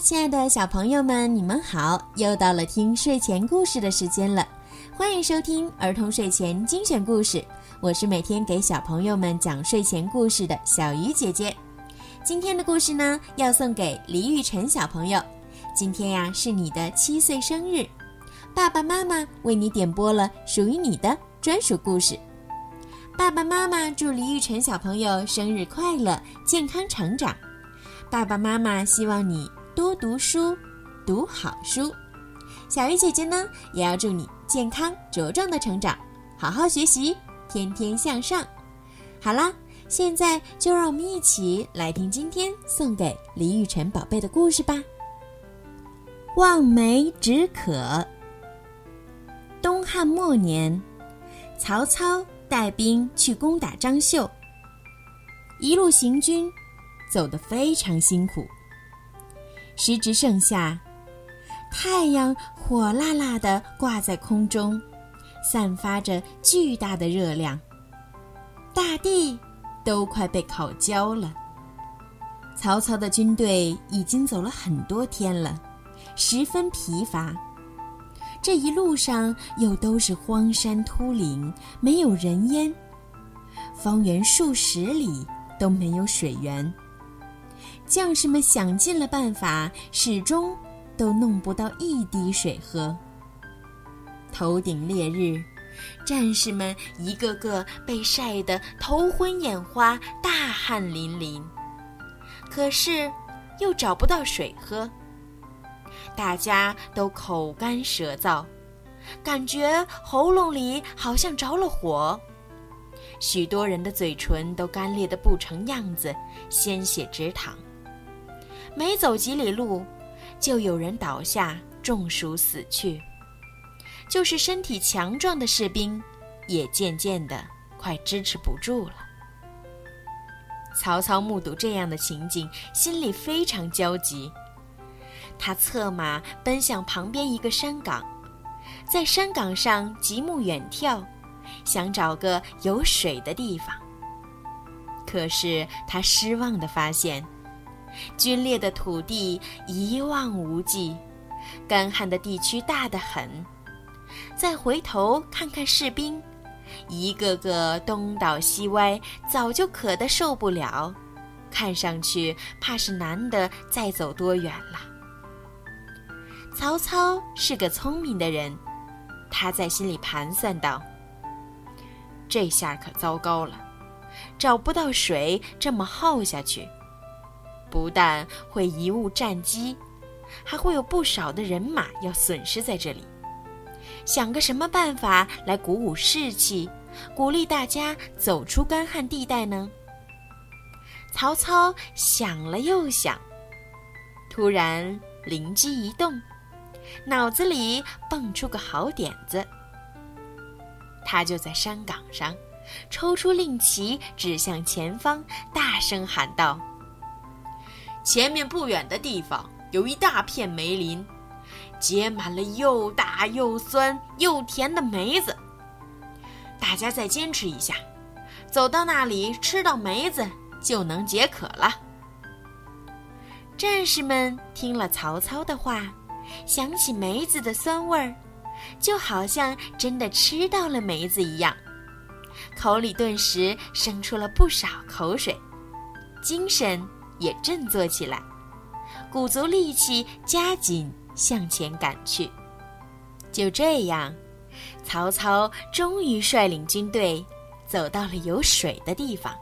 亲爱的小朋友们，你们好！又到了听睡前故事的时间了，欢迎收听儿童睡前精选故事。我是每天给小朋友们讲睡前故事的小鱼姐姐。今天的故事呢，要送给李雨辰小朋友。今天呀，是你的七岁生日，爸爸妈妈为你点播了属于你的专属故事。爸爸妈妈祝李雨辰小朋友生日快乐，健康成长。爸爸妈妈希望你。多读书，读好书。小鱼姐姐呢，也要祝你健康茁壮的成长，好好学习，天天向上。好啦，现在就让我们一起来听今天送给李雨辰宝贝的故事吧。望梅止渴。东汉末年，曹操带兵去攻打张绣，一路行军，走得非常辛苦。时值盛夏，太阳火辣辣的挂在空中，散发着巨大的热量，大地都快被烤焦了。曹操的军队已经走了很多天了，十分疲乏。这一路上又都是荒山秃岭，没有人烟，方圆数十里都没有水源。将士们想尽了办法，始终都弄不到一滴水喝。头顶烈日，战士们一个个被晒得头昏眼花、大汗淋漓，可是又找不到水喝。大家都口干舌燥，感觉喉咙里好像着了火，许多人的嘴唇都干裂得不成样子，鲜血直淌。没走几里路，就有人倒下，中暑死去。就是身体强壮的士兵，也渐渐的快支持不住了。曹操目睹这样的情景，心里非常焦急。他策马奔向旁边一个山岗，在山岗上极目远眺，想找个有水的地方。可是他失望的发现。龟裂的土地一望无际，干旱的地区大得很。再回头看看士兵，一个个东倒西歪，早就渴得受不了，看上去怕是难得再走多远了。曹操是个聪明的人，他在心里盘算道：“这下可糟糕了，找不到水，这么耗下去。”不但会贻误战机，还会有不少的人马要损失在这里。想个什么办法来鼓舞士气，鼓励大家走出干旱地带呢？曹操想了又想，突然灵机一动，脑子里蹦出个好点子。他就在山岗上抽出令旗，指向前方，大声喊道。前面不远的地方有一大片梅林，结满了又大又酸又甜的梅子。大家再坚持一下，走到那里吃到梅子就能解渴了。战士们听了曹操的话，想起梅子的酸味儿，就好像真的吃到了梅子一样，口里顿时生出了不少口水，精神。也振作起来，鼓足力气，加紧向前赶去。就这样，曹操终于率领军队走到了有水的地方。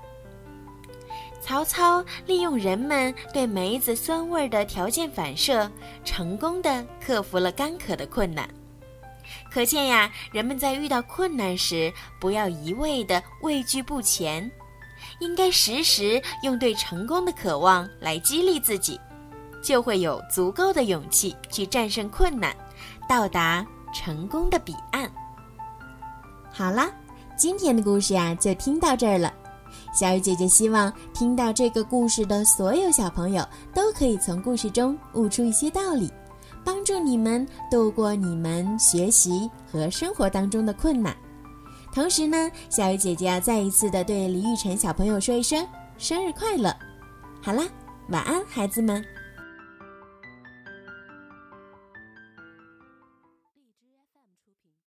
曹操利用人们对梅子酸味的条件反射，成功的克服了干渴的困难。可见呀，人们在遇到困难时，不要一味的畏惧不前。应该时时用对成功的渴望来激励自己，就会有足够的勇气去战胜困难，到达成功的彼岸。好啦，今天的故事呀就听到这儿了。小雨姐姐希望听到这个故事的所有小朋友都可以从故事中悟出一些道理，帮助你们度过你们学习和生活当中的困难。同时呢，小鱼姐姐要再一次的对李雨晨小朋友说一声生日快乐。好啦，晚安，孩子们。